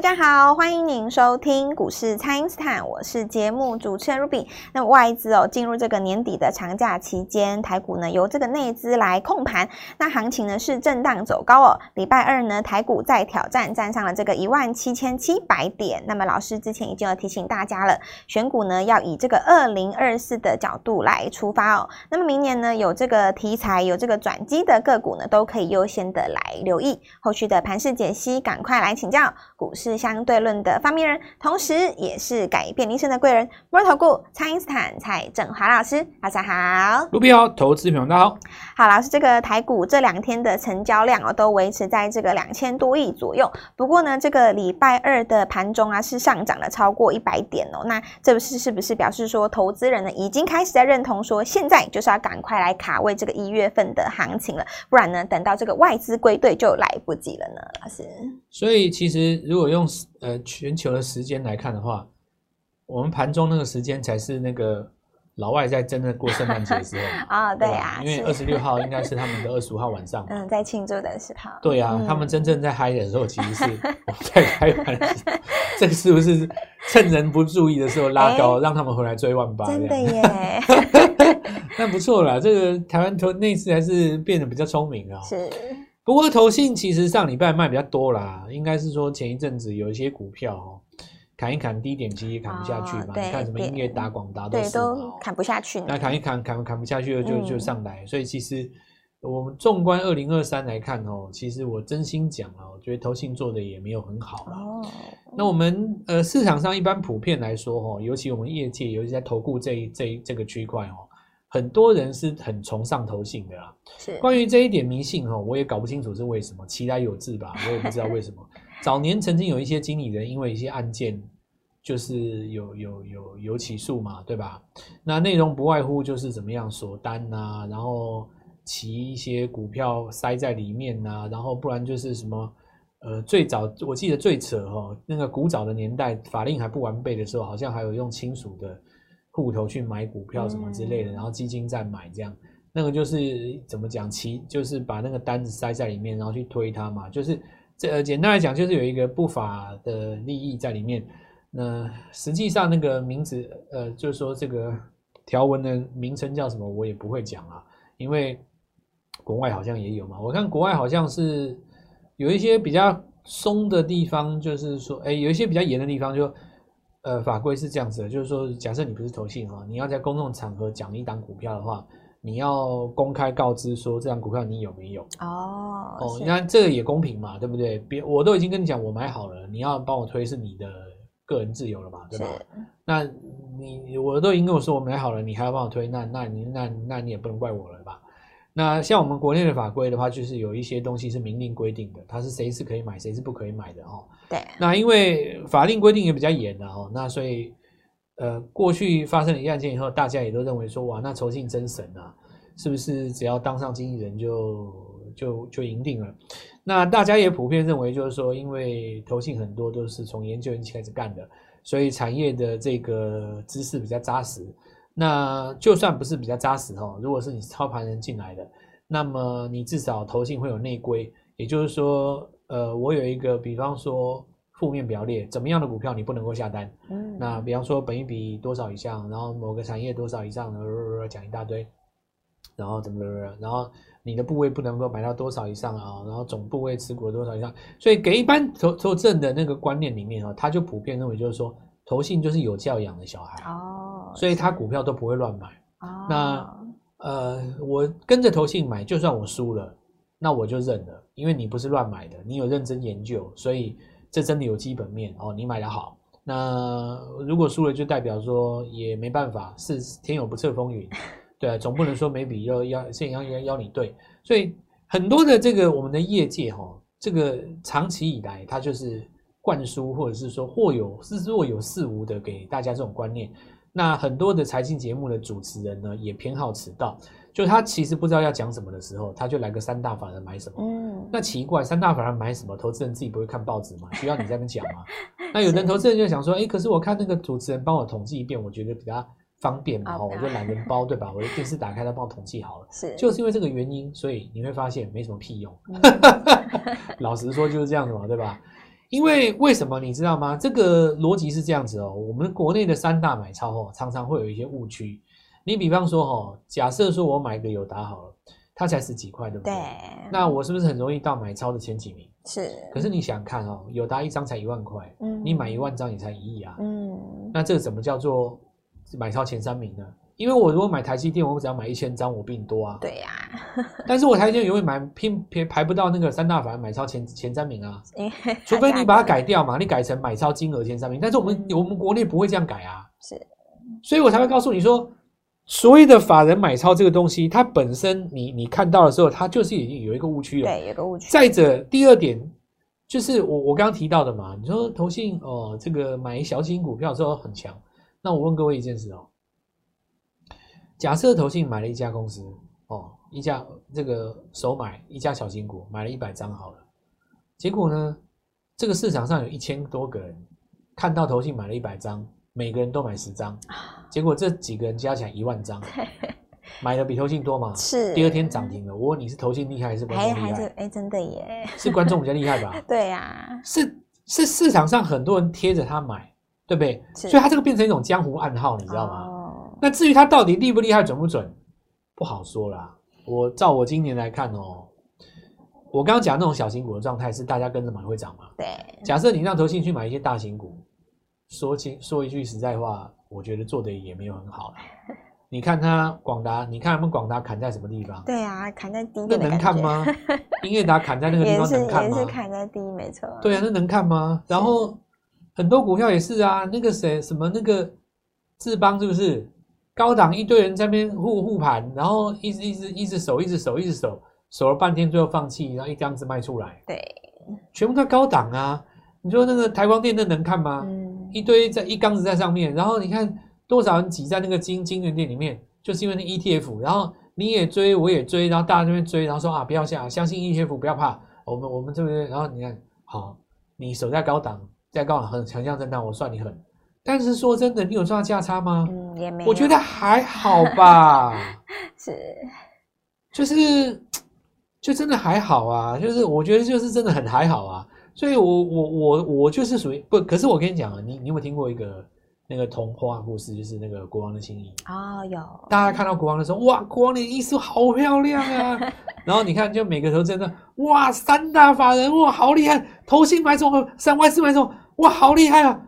大家好，欢迎您收听股市蔡因斯坦，我是节目主持人 Ruby。那外资哦，进入这个年底的长假期间，台股呢由这个内资来控盘，那行情呢是震荡走高哦。礼拜二呢，台股再挑战站上了这个一万七千七百点。那么老师之前已经有提醒大家了，选股呢要以这个二零二四的角度来出发哦。那么明年呢有这个题材、有这个转机的个股呢，都可以优先的来留意。后续的盘势解析，赶快来请教股市。是相对论的发明人，同时也是改变人生的贵人——摩尔投顾蔡因斯坦蔡振华老师，大家好。卢比好，投资朋友大家好。好，老师，这个台股这两天的成交量哦，都维持在这个两千多亿左右。不过呢，这个礼拜二的盘中啊，是上涨了超过一百点哦。那这不是是不是表示说，投资人呢已经开始在认同说，现在就是要赶快来卡位这个一月份的行情了，不然呢，等到这个外资归队就来不及了呢？老师。所以其实如果用呃全球的时间来看的话，我们盘中那个时间才是那个老外在真的过圣诞节的时候 啊、哦，对呀，因为二十六号应该是他们的二十五号晚上，嗯，在庆祝的时候，对呀、啊嗯，他们真正在嗨的时候，其实是我们在开盘的时候，这个是不是趁人不注意的时候拉高，欸、让他们回来追万八？真的耶，那不错啦，这个台湾投那次还是变得比较聪明啊，是。不过投信其实上礼拜卖比较多啦，应该是说前一阵子有一些股票哦，砍一砍低点，其实也砍不下去嘛。哦、你看什么音乐打、广达都是都砍不下去。那砍一砍，砍砍不下去了就，就就上来、嗯。所以其实我们纵观二零二三来看哦，其实我真心讲啊，我觉得投信做的也没有很好啦。哦。那我们呃市场上一般普遍来说哦，尤其我们业界，尤其在投顾这一这一这个区块哦。很多人是很崇尚投信的啦。是关于这一点迷信哈，我也搞不清楚是为什么，其来有志吧，我也不知道为什么。早年曾经有一些经理人因为一些案件，就是有有有有起诉嘛，对吧？那内容不外乎就是怎么样锁单呐、啊，然后骑一些股票塞在里面呐、啊，然后不然就是什么呃，最早我记得最扯哈，那个古早的年代法令还不完备的时候，好像还有用亲属的。户头去买股票什么之类的，然后基金再买这样，那个就是怎么讲？其就是把那个单子塞在里面，然后去推它嘛。就是这简单来讲，就是有一个不法的利益在里面。那实际上那个名字，呃，就是说这个条文的名称叫什么，我也不会讲啊，因为国外好像也有嘛。我看国外好像是有一些比较松的地方，就是说，哎，有一些比较严的地方就。呃，法规是这样子的，就是说，假设你不是投信哈，你要在公众场合讲一档股票的话，你要公开告知说这档股票你有没有？哦哦，你看这个也公平嘛，对不对？别我都已经跟你讲我买好了，你要帮我推是你的个人自由了嘛，对吧？那你我都已经跟我说我买好了，你还要帮我推，那那你那那你也不能怪我了吧？那像我们国内的法规的话，就是有一些东西是明令规定的，它是谁是可以买，谁是不可以买的哦。对。那因为法令规定也比较严的哦，那所以呃，过去发生了一案件以后，大家也都认为说，哇，那投信真神啊，是不是只要当上经纪人就就就赢定了？那大家也普遍认为，就是说，因为投信很多都是从研究员开始干的，所以产业的这个知识比较扎实。那就算不是比较扎实哈，如果是你操盘人进来的，那么你至少投信会有内规，也就是说，呃，我有一个，比方说负面表列，怎么样的股票你不能够下单？嗯，那比方说本一比多少以上，然后某个产业多少以上，讲一大堆，然后怎么怎么，然后你的部位不能够买到多少以上啊，然后总部位持股多少以上，所以给一般投投资人的那个观念里面啊，他就普遍认为就是说。投信就是有教养的小孩哦，所以他股票都不会乱买。哦，那呃，我跟着投信买，就算我输了，那我就认了，因为你不是乱买的，你有认真研究，所以这真的有基本面哦。你买的好，那如果输了，就代表说也没办法，是天有不测风云，对啊，总不能说每笔要要现要要要你对，所以很多的这个我们的业界哈，这个长期以来它就是。灌输或者是说或有是若有似无的给大家这种观念，那很多的财经节目的主持人呢也偏好迟到，就他其实不知道要讲什么的时候，他就来个三大法人买什么。嗯，那奇怪，三大法人买什么？投资人自己不会看报纸吗？需要你在那边讲吗？那有的投资人就想说，哎、欸，可是我看那个主持人帮我统计一遍，我觉得比较方便嘛，我就懒人包，对吧？我的电视打开，他帮我统计好了。是，就是因为这个原因，所以你会发现没什么屁用。老实说就是这样子嘛，对吧？因为为什么你知道吗？这个逻辑是这样子哦。我们国内的三大买超哦，常常会有一些误区。你比方说哦，假设说我买个友达好了，它才十几块，对不对？对。那我是不是很容易到买超的前几名？是。可是你想看哦，友达一张才一万块，嗯，你买一万张也才一亿啊，嗯。那这个怎么叫做买超前三名呢？因为我如果买台积电，我只要买一千张，我比你多啊。对呀、啊。但是我台积电永远买拼拼排不到那个三大法人买超前前三名啊。除非你把它改掉嘛，你改成买超金额前三名。但是我们、嗯、我们国内不会这样改啊。是。所以我才会告诉你说，所谓的法人买超这个东西，它本身你你看到的时候，它就是已经有一个误区了。对，有个误区。再者，第二点就是我我刚刚提到的嘛，你说投信哦，这个买小型股票之后很强。那我问各位一件事哦。假设投信买了一家公司哦，一家这个首买一家小型股买了一百张好了，结果呢，这个市场上有一千多个人看到投信买了一百张，每个人都买十张，结果这几个人加起来一万张，买的比投信多嘛？是。第二天涨停了。我问你是投信厉害还是观众厉害？还是哎，真的耶？是观众比较厉害吧？对呀、啊。是是市场上很多人贴着他买，对不对？所以他这个变成一种江湖暗号，你知道吗？哦那至于它到底厉不厉害、准不准，不好说啦。我照我今年来看哦，我刚刚讲那种小型股的状态是大家跟着买会涨嘛？对。假设你让投信去买一些大型股，说清说一句实在话，我觉得做的也没有很好。你看它广达，你看他们广达砍在什么地方？对啊，砍在低，那能看吗？英业达砍在那个地方能看吗？也是砍在低，没错。对啊，那能看吗？然后很多股票也是啊，那个谁什么那个智邦是不是？高档一堆人在那边护护盘，然后一直一直一直守，一直守，一直守，守了半天，最后放弃，然后一张子卖出来。对，全部在高档啊！你说那个台光电那能看吗？嗯，一堆在一缸子在上面，然后你看多少人挤在那个晶晶圆店里面，就是因为那 ETF，然后你也追，我也追，然后大家这边追，然后说啊，不要下，相信 ETF，不要怕，我们我们这边，然后你看好，你守在高档，在高档很强强震荡，我算你狠。但是说真的，你有赚价差吗？嗯，也没有。我觉得还好吧。是，就是，就真的还好啊。就是我觉得就是真的很还好啊。所以我，我我我我就是属于不。可是我跟你讲啊，你你有没有听过一个那个童话故事？就是那个国王的新衣啊，有。大家看到国王的时候，哇，国王的衣服好漂亮啊。然后你看，就每个头真的，哇，三大法人哇，好厉害，投信买什么，三外四买什么，哇，好厉害啊。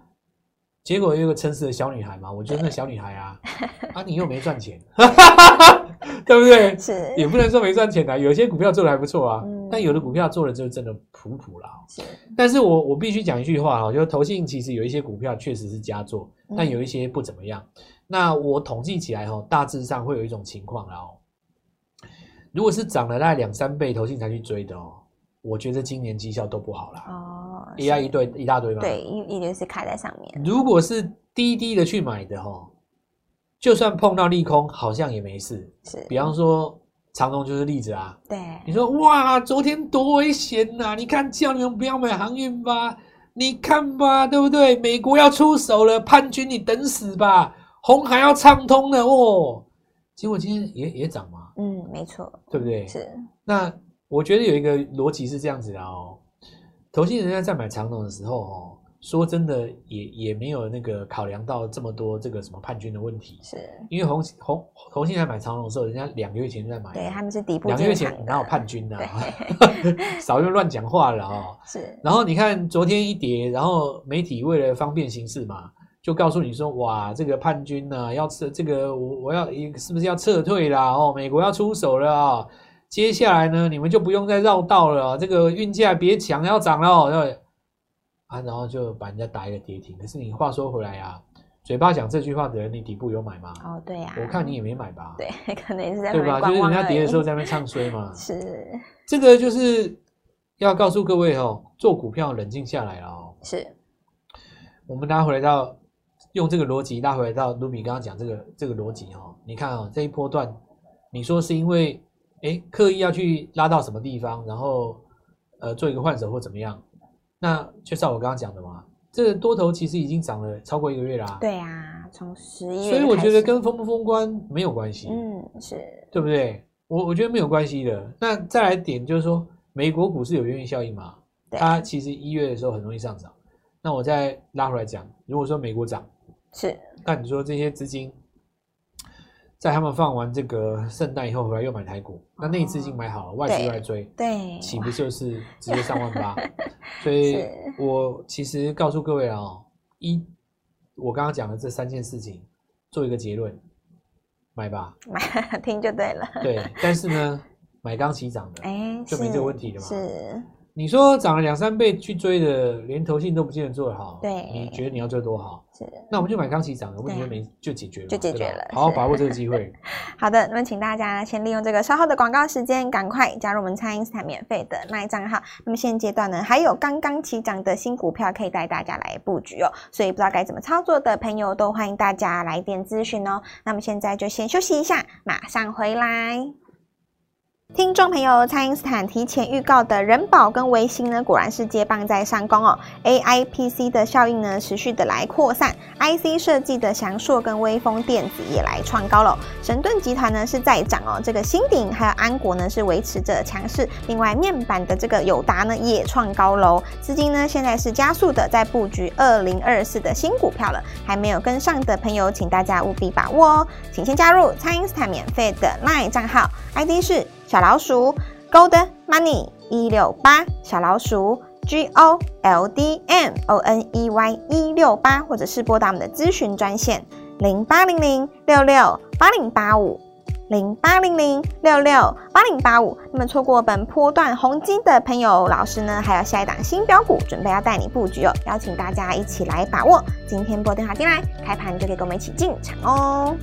结果有一个诚实的小女孩嘛，我觉得那小女孩啊，啊，你又没赚钱，对不对？是，也不能说没赚钱啊，有些股票做的还不错啊，嗯、但有的股票做的就真的普普啦。是，但是我我必须讲一句话啊，就是投信其实有一些股票确实是佳作，但有一些不怎么样。嗯、那我统计起来哈，大致上会有一种情况啦哦，如果是涨了大概两三倍，投信才去追的哦。我觉得今年绩效都不好啦。哦，一一堆一大堆嘛。对，一一定是卡在上面。如果是低低的去买的齁，就算碰到利空，好像也没事。是，比方说长荣就是例子啊。对，你说哇，昨天多危险呐！你看叫你们不要买航运吧，你看吧，对不对？美国要出手了，叛军你等死吧！红海要畅通了哦，结果今天也也涨嘛。嗯，没错，对不对？是，那。我觉得有一个逻辑是这样子的哦，投信人家在买长龙的时候哦，说真的也也没有那个考量到这么多这个什么叛军的问题，是因为红红投信在买长龙的时候，人家两个月前就在买，对，他们是底部，两个月前哪有叛军呢？少又乱讲话了哦。是，然后你看昨天一跌，然后媒体为了方便行事嘛，就告诉你说哇，这个叛军呢、啊、要撤，这个我我要是不是要撤退啦？哦，美国要出手了啊、哦。接下来呢，你们就不用再绕道了，这个运价别抢要涨了，对啊，然后就把人家打一个跌停。可是你话说回来啊，嘴巴讲这句话的人，你底部有买吗？哦，对呀、啊，我看你也没买吧？对，可能也是在对吧？就是人家跌的时候在那边唱衰嘛。是，这个就是要告诉各位哦，做股票冷静下来了哦。是，我们拉回来到用这个逻辑拉回来到卢比刚刚讲这个这个逻辑哦，你看哦，这一波段，你说是因为。哎，刻意要去拉到什么地方，然后呃做一个换手或怎么样？那就像我刚刚讲的嘛，这个多头其实已经涨了超过一个月啦、啊。对啊，从十一月。所以我觉得跟封不封关没有关系。嗯，是对不对？我我觉得没有关系的。那再来点就是说，美国股市有原因效应嘛？它其实一月的时候很容易上涨。那我再拉回来讲，如果说美国涨，是，那你说这些资金在他们放完这个圣诞以后回来又买台股，那、那那资金买好了，外资又来追，对，岂不就是直接上万八？所以我其实告诉各位啊、哦，一我刚刚讲的这三件事情，做一个结论，买吧，买 听就对了。对，但是呢，买刚起涨的，哎，就没这个问题了嘛。是。你说涨了两三倍去追的，连投信都不见得做得好。对，你觉得你要做多好？是，那我们就买刚起涨的，问题就没就解决了，就解决了。好好把握这个 机会。好的，那么请大家先利用这个稍后的广告时间，赶快加入我们蔡因斯坦免费的 LINE 账号。那么现阶段呢，还有刚刚起涨的新股票可以带大家来布局哦。所以不知道该怎么操作的朋友，都欢迎大家来电咨询哦。那么现在就先休息一下，马上回来。听众朋友，蔡因斯坦提前预告的人保跟微星呢，果然是接棒在上攻哦。AIPC 的效应呢，持续的来扩散，IC 设计的祥硕跟威锋电子也来创高了。神盾集团呢是在涨哦，这个新鼎还有安国呢是维持着强势。另外面板的这个友达呢也创高喽。资金呢现在是加速的在布局二零二四的新股票了，还没有跟上的朋友，请大家务必把握哦。请先加入蔡因斯坦免费的 LINE 账号，ID 是。小老鼠 Gold Money 一六八，小老鼠 G O L D M O N E Y 一六八，或者是拨打我们的咨询专线零八零零六六八零八五零八零零六六八零八五。那么错过本波段红金的朋友，老师呢还有下一档新标股，准备要带你布局哦，邀请大家一起来把握。今天拨电话进来，开盘就可以跟我们一起进场哦。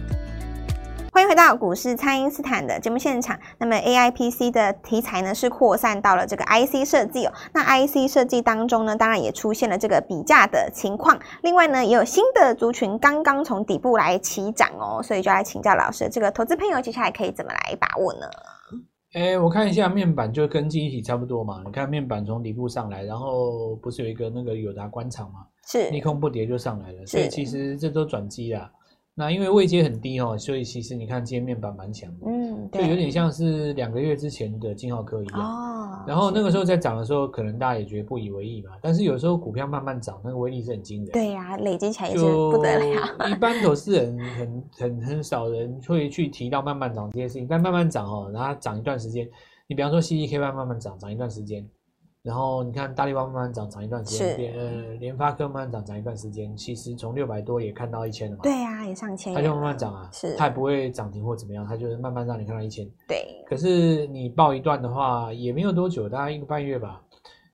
回到股市，蔡因斯坦的节目现场。那么 AIPC 的题材呢是扩散到了这个 IC 设计哦。那 IC 设计当中呢，当然也出现了这个比价的情况。另外呢，也有新的族群刚刚从底部来起涨哦，所以就来请教老师，这个投资朋友接下来可以怎么来把握呢？哎，我看一下面板就跟记忆体差不多嘛。你看面板从底部上来，然后不是有一个那个友达官厂嘛？是，利空不跌就上来了，所以其实这都转机啦。那因为位阶很低哦，所以其实你看今天面板蛮强的，嗯，就有点像是两个月之前的金浩科一样。哦，然后那个时候在涨的时候，可能大家也觉得不以为意嘛。但是有时候股票慢慢涨，那个威力是很惊人。对呀、啊，累积起来也是不得了。一般投资人很 很很少人会去提到慢慢涨这些事情，但慢慢涨哦，然后涨一段时间，你比方说 CDK 慢慢慢涨，涨一段时间。然后你看大力光慢慢涨，涨一段时间；联呃联发科慢慢涨，涨一段时间。其实从六百多也看到一千了嘛。对呀、啊，也上千。它就慢慢涨啊，是。它也不会涨停或怎么样，它就是慢慢让你看到一千。对。可是你报一段的话，也没有多久，大概一个半月吧。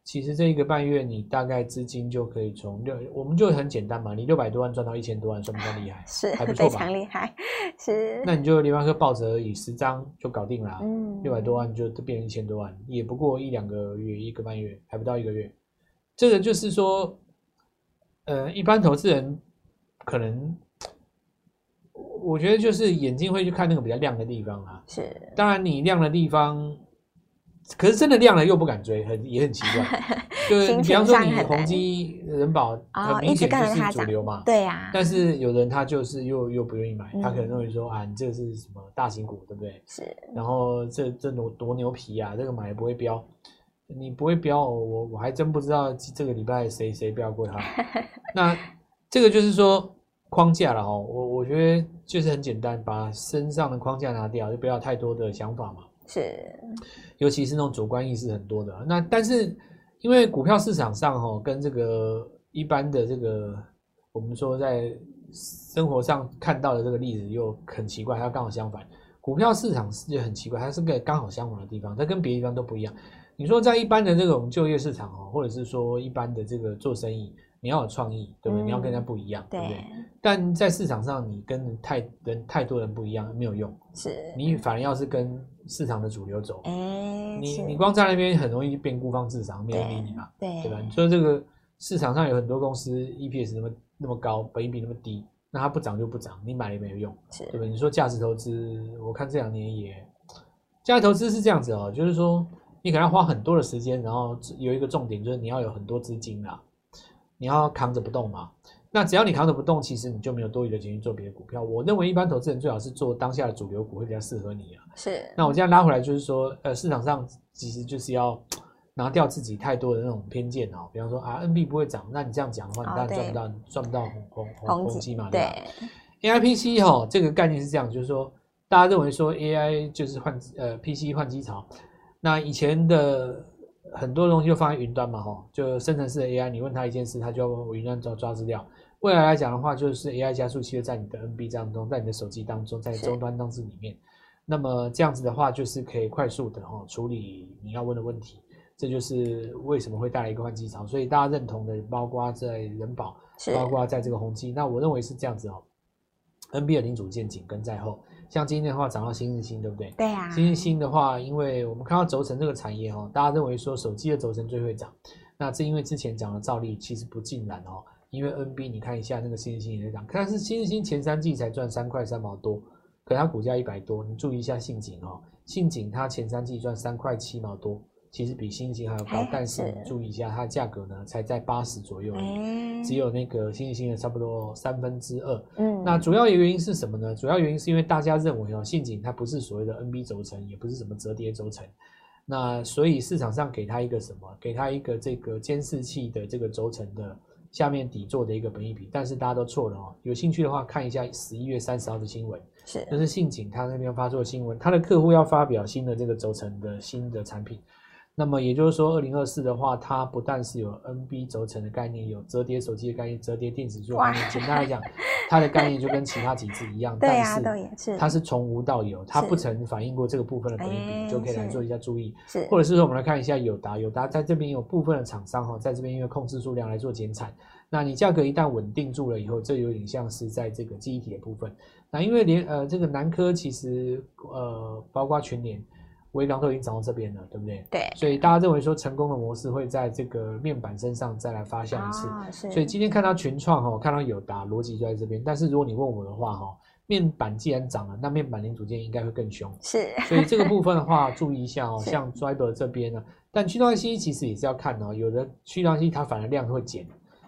其实这一个半月，你大概资金就可以从六，我们就很简单嘛，你六百多万赚到一千多万，算不算厉害？是，还不错吧？非常厉害，是。那你就联发科抱着而已，十张就搞定了，嗯，六百多万就变成一千多万，也不过一两个月，一个半月，还不到一个月。这个就是说，呃，一般投资人可能，我觉得就是眼睛会去看那个比较亮的地方啊。是。当然，你亮的地方。可是真的亮了又不敢追，很也很奇怪。就是你比方说你宏基、人保，很明显就是主流嘛。对呀。但是有人他就是又又不愿意买，他可能认为说啊，你这个是什么大型股，对不对？是。然后这这多多牛皮啊，这个买也不会飙，你不会飙，我我还真不知道这个礼拜谁谁飙过它。那这个就是说框架了哦，我我觉得就是很简单，把身上的框架拿掉，就不要太多的想法嘛。是，尤其是那种主观意识很多的。那但是因为股票市场上哈，跟这个一般的这个我们说在生活上看到的这个例子又很奇怪，它刚好相反。股票市场是很奇怪，它是个刚好相反的地方，它跟别的地方都不一样。你说在一般的这种就业市场哦，或者是说一般的这个做生意，你要有创意，对不对？嗯、你要跟人家不一样，对不对？但在市场上，你跟太人太多人不一样没有用，是你反而要是跟市场的主流走，欸、你你光在那边很容易变孤芳自赏，没人理你嘛，对，对吧？你说这个市场上有很多公司 EPS 那么那么高，本益比那么低，那它不涨就不涨，你买了也没有用，是对吧？你说价值投资，我看这两年也价值投资是这样子哦，就是说你可能要花很多的时间，然后有一个重点就是你要有很多资金啦，你要扛着不动嘛。那只要你扛着不动，其实你就没有多余的钱去做别的股票。我认为一般投资人最好是做当下的主流股会比较适合你啊。是。那我这样拉回来就是说，呃，市场上其实就是要拿掉自己太多的那种偏见哦，比方说啊，NB 不会涨，那你这样讲的话，你当然赚不到，赚不到红红红红机嘛，对吧？AIPC 哈，这个概念是这样，就是说大家认为说 AI 就是换呃 PC 换机潮，那以前的很多东西就放在云端嘛，哈，就生成式的 AI，你问他一件事，他就要云端抓抓资料。未来来讲的话，就是 AI 加速器在你的 NB 当中，在你的手机当中，在终端装置里面，那么这样子的话，就是可以快速的哈处理你要问的问题。这就是为什么会带来一个换机潮，所以大家认同的，包括在人保，包括在这个宏基，那我认为是这样子哦。NB 的零组件紧跟在后，像今天的话涨到新日新，对不对？对啊。新日新的话，因为我们看到轴承这个产业哦，大家认为说手机的轴承最会涨，那是因为之前讲的照例其实不尽然哦，因为 NB 你看一下那个新日新也在涨，但是新日新前三季才赚三块三毛多，可它股价一百多，你注意一下信景哦，信景它前三季赚三块七毛多。其实比新星还要高，但是你注意一下，它的价格呢才在八十左右而已，只有那个新星的差不多三分之二。嗯，那主要的原因是什么呢？主要原因是因为大家认为哦，信景它不是所谓的 NB 轴承，也不是什么折叠轴承，那所以市场上给它一个什么？给它一个这个监视器的这个轴承的下面底座的一个本益比，但是大家都错了哦。有兴趣的话，看一下十一月三十号的新闻，是，就是信景他那边发出的新闻，他的客户要发表新的这个轴承的新的产品。那么也就是说，二零二四的话，它不但是有 NB 轴承的概念，有折叠手机的概念，折叠电子座概念。简单来讲，它的概念就跟其他几只一样，但是它是从无到有，它不曾反映过这个部分的本益比，就可以来做一下注意。是，或者是说我们来看一下友达，友达在这边有部分的厂商哈，在这边因为控制数量来做减产。那你价格一旦稳定住了以后，这有点像是在这个记忆体的部分。那因为连呃这个南科其实呃包括全联。威刚都已经涨到这边了，对不对？对，所以大家认为说成功的模式会在这个面板身上再来发酵一次。啊、是。所以今天看到群创哈，看到友达逻辑就在这边。但是如果你问我的话哈，面板既然涨了，那面板零组件应该会更凶。是。所以这个部分的话，注意一下哦，像 Driver 这边呢，但驱动 IC 其实也是要看哦，有的驱动 IC 它反而量会减，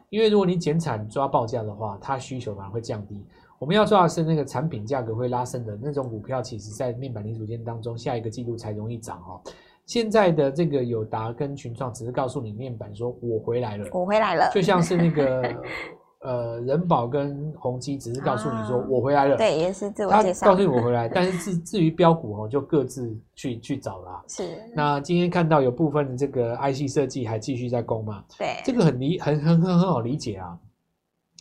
因为如果你减产抓报价的话，它需求反而会降低。我们要抓的是那个产品价格会拉升的那种股票，其实在面板零组件当中，下一个季度才容易涨哦。现在的这个友达跟群创只是告诉你面板说我回来了，我回来了，就像是那个 呃人保跟宏基只是告诉你说我回来了，啊、对，也是自我介绍，他告诉你我回来，但是至至于标股哦，就各自去去找啦。是。那今天看到有部分的这个 IC 设计还继续在攻嘛？对，这个很理很很很很好理解啊，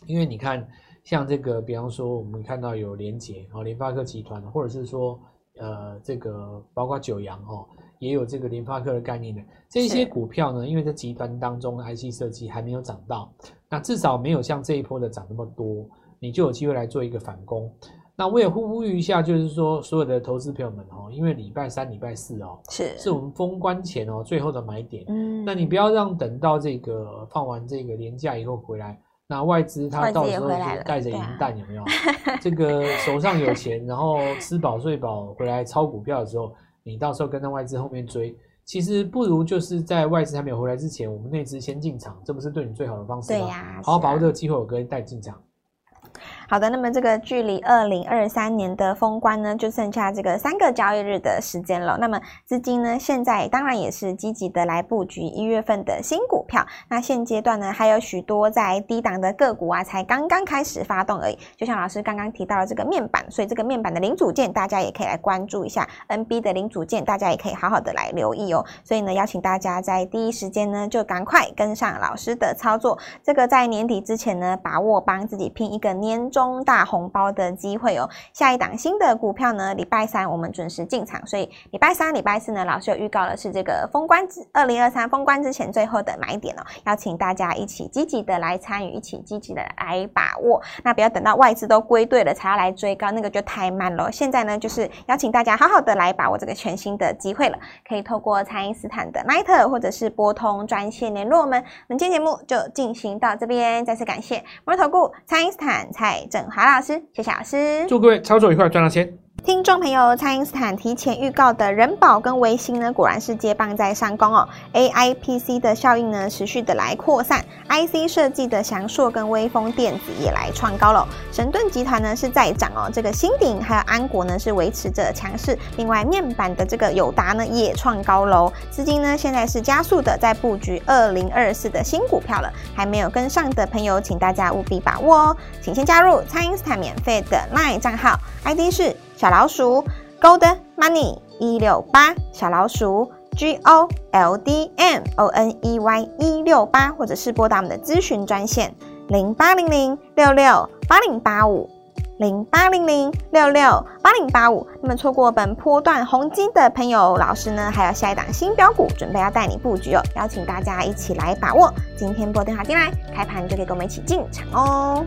因为你看。像这个，比方说，我们看到有联捷哦，联发科集团，或者是说，呃，这个包括九阳哦，也有这个联发科的概念的这些股票呢，因为在集团当中 IC 设计还没有涨到，那至少没有像这一波的涨那么多，你就有机会来做一个反攻。那我也呼呼吁一下，就是说所有的投资朋友们哦，因为礼拜三、礼拜四哦，是是我们封关前哦最后的买点，嗯，那你不要让等到这个放完这个年假以后回来。那外资它到时候就带着银弹有没有？这个手上有钱，然后吃饱睡饱回来抄股票的时候，你到时候跟在外资后面追，其实不如就是在外资还没有回来之前，我们内资先进场，这不是对你最好的方式吗？对呀，好好把握这个机会，我可以带进场。好的，那么这个距离二零二三年的封关呢，就剩下这个三个交易日的时间了。那么资金呢，现在当然也是积极的来布局一月份的新股票。那现阶段呢，还有许多在低档的个股啊，才刚刚开始发动而已。就像老师刚刚提到了这个面板，所以这个面板的零组件，大家也可以来关注一下。NB 的零组件，大家也可以好好的来留意哦。所以呢，邀请大家在第一时间呢，就赶快跟上老师的操作。这个在年底之前呢，把握帮自己拼一个年中大红包的机会哦！下一档新的股票呢，礼拜三我们准时进场，所以礼拜三、礼拜四呢，老师有预告的是这个封关之二零二三封关之前最后的买点哦，邀请大家一起积极的来参与，一起积极的来把握。那不要等到外资都归队了才要来追高，那个就太慢了。现在呢，就是邀请大家好好的来把握这个全新的机会了，可以透过蔡英斯坦的 Line 或者是拨通专线联络我们。那么今天节目就进行到这边，再次感谢摩尔投顾蔡英斯坦蔡郑华老师，谢谢老师，祝各位操作愉快，赚到钱。听众朋友，蔡因斯坦提前预告的人保跟微星呢，果然是接棒在上攻哦。AI PC 的效应呢，持续的来扩散，IC 设计的祥硕跟威风电子也来创高了。神盾集团呢是在涨哦，这个新鼎还有安国呢是维持着强势。另外面板的这个友达呢也创高喽。资金呢现在是加速的在布局二零二四的新股票了，还没有跟上的朋友，请大家务必把握哦。请先加入蔡因斯坦免费的 LINE 账号，ID 是。小老鼠 Gold Money 一六八，小老鼠 G O L D M O N E Y 一六八，或者是拨打我们的咨询专线零八零零六六八零八五零八零零六六八零八五。那么错过本波段红金的朋友，老师呢还有下一档新标股，准备要带你布局哦，邀请大家一起来把握。今天拨电话进来，开盘就可以跟我们一起进场哦。